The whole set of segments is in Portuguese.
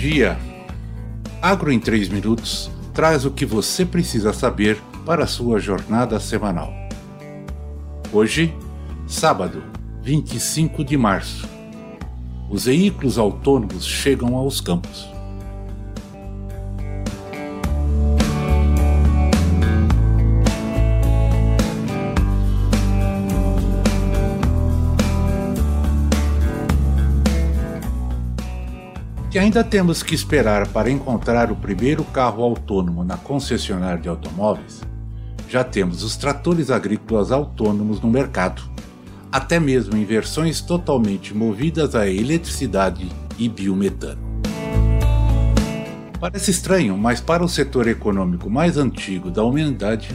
dia! Agro em 3 minutos traz o que você precisa saber para a sua jornada semanal. Hoje, sábado, 25 de março. Os veículos autônomos chegam aos campos. Que ainda temos que esperar para encontrar o primeiro carro autônomo na concessionária de automóveis, já temos os tratores agrícolas autônomos no mercado, até mesmo em versões totalmente movidas a eletricidade e biometano. Parece estranho, mas para o setor econômico mais antigo da humanidade,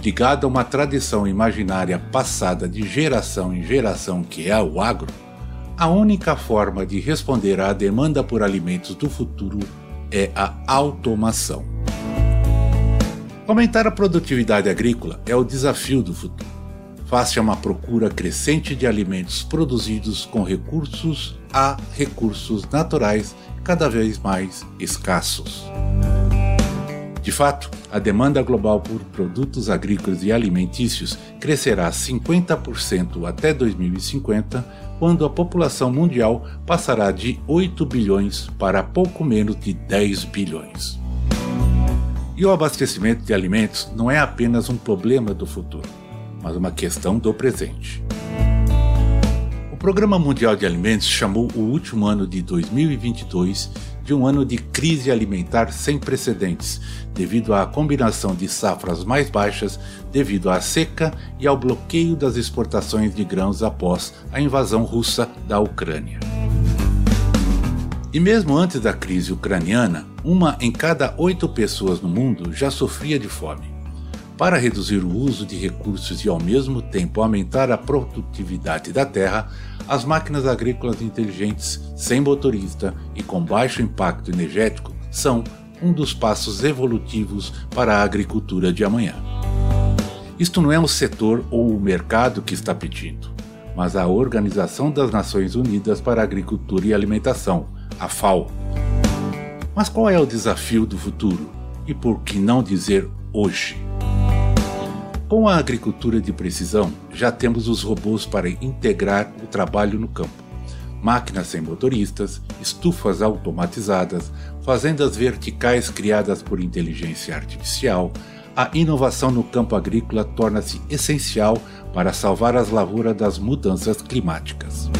ligado a uma tradição imaginária passada de geração em geração que é o agro, a única forma de responder à demanda por alimentos do futuro é a automação. Aumentar a produtividade agrícola é o desafio do futuro. Face a uma procura crescente de alimentos produzidos com recursos a recursos naturais cada vez mais escassos. De fato, a demanda global por produtos agrícolas e alimentícios crescerá 50% até 2050, quando a população mundial passará de 8 bilhões para pouco menos de 10 bilhões. E o abastecimento de alimentos não é apenas um problema do futuro, mas uma questão do presente. O Programa Mundial de Alimentos chamou o último ano de 2022 de um ano de crise alimentar sem precedentes, devido à combinação de safras mais baixas devido à seca e ao bloqueio das exportações de grãos após a invasão russa da Ucrânia. E mesmo antes da crise ucraniana, uma em cada oito pessoas no mundo já sofria de fome. Para reduzir o uso de recursos e ao mesmo tempo aumentar a produtividade da terra, as máquinas agrícolas inteligentes sem motorista e com baixo impacto energético são um dos passos evolutivos para a agricultura de amanhã. Isto não é o setor ou o mercado que está pedindo, mas a Organização das Nações Unidas para a Agricultura e Alimentação, a FAO. Mas qual é o desafio do futuro? E por que não dizer hoje? Com a agricultura de precisão, já temos os robôs para integrar o trabalho no campo. Máquinas sem motoristas, estufas automatizadas, fazendas verticais criadas por inteligência artificial, a inovação no campo agrícola torna-se essencial para salvar as lavouras das mudanças climáticas.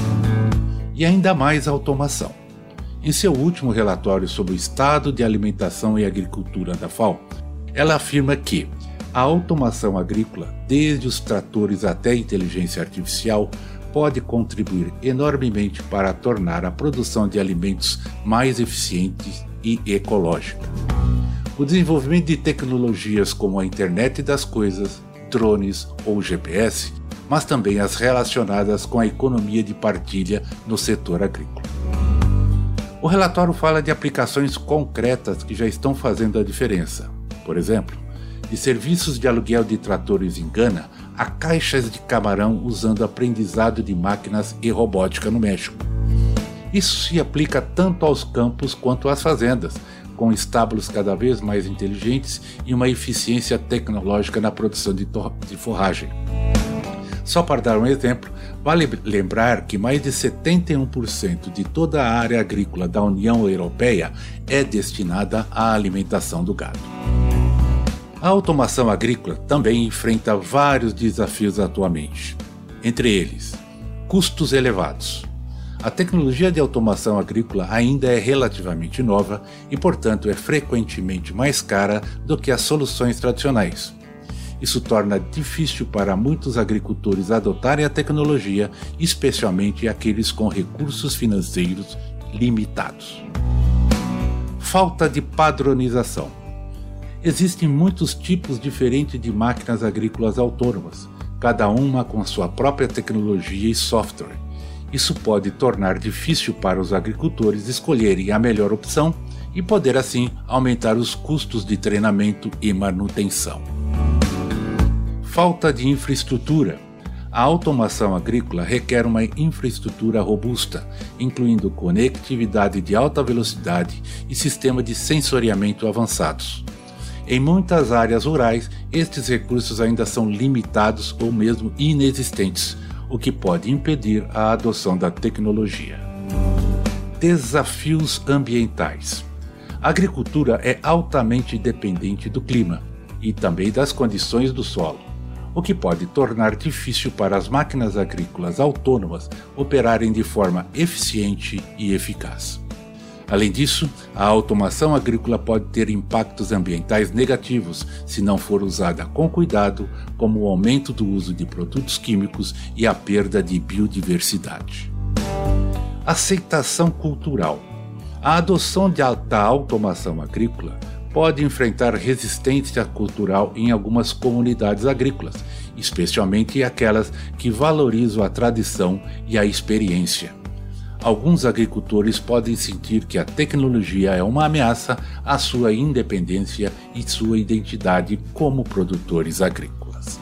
E ainda mais automação. Em seu último relatório sobre o estado de alimentação e agricultura da FAO, ela afirma que a automação agrícola, desde os tratores até a inteligência artificial, pode contribuir enormemente para tornar a produção de alimentos mais eficiente e ecológica. O desenvolvimento de tecnologias como a internet das coisas, drones ou GPS, mas também as relacionadas com a economia de partilha no setor agrícola. O relatório fala de aplicações concretas que já estão fazendo a diferença. Por exemplo, de serviços de aluguel de tratores em Gana a caixas de camarão usando aprendizado de máquinas e robótica no México. Isso se aplica tanto aos campos quanto às fazendas, com estábulos cada vez mais inteligentes e uma eficiência tecnológica na produção de, de forragem. Só para dar um exemplo, vale lembrar que mais de 71% de toda a área agrícola da União Europeia é destinada à alimentação do gado. A automação agrícola também enfrenta vários desafios atualmente, entre eles, custos elevados. A tecnologia de automação agrícola ainda é relativamente nova e, portanto, é frequentemente mais cara do que as soluções tradicionais. Isso torna difícil para muitos agricultores adotarem a tecnologia, especialmente aqueles com recursos financeiros limitados. Falta de padronização. Existem muitos tipos diferentes de máquinas agrícolas autônomas, cada uma com sua própria tecnologia e software. Isso pode tornar difícil para os agricultores escolherem a melhor opção e poder assim aumentar os custos de treinamento e manutenção. Falta de infraestrutura. A automação agrícola requer uma infraestrutura robusta, incluindo conectividade de alta velocidade e sistema de sensoriamento avançados. Em muitas áreas rurais, estes recursos ainda são limitados ou mesmo inexistentes, o que pode impedir a adoção da tecnologia. Desafios ambientais. A agricultura é altamente dependente do clima e também das condições do solo o que pode tornar difícil para as máquinas agrícolas autônomas operarem de forma eficiente e eficaz. Além disso, a automação agrícola pode ter impactos ambientais negativos se não for usada com cuidado, como o aumento do uso de produtos químicos e a perda de biodiversidade. Aceitação cultural. A adoção da automação agrícola pode enfrentar resistência cultural em algumas comunidades agrícolas, especialmente aquelas que valorizam a tradição e a experiência. Alguns agricultores podem sentir que a tecnologia é uma ameaça à sua independência e sua identidade como produtores agrícolas.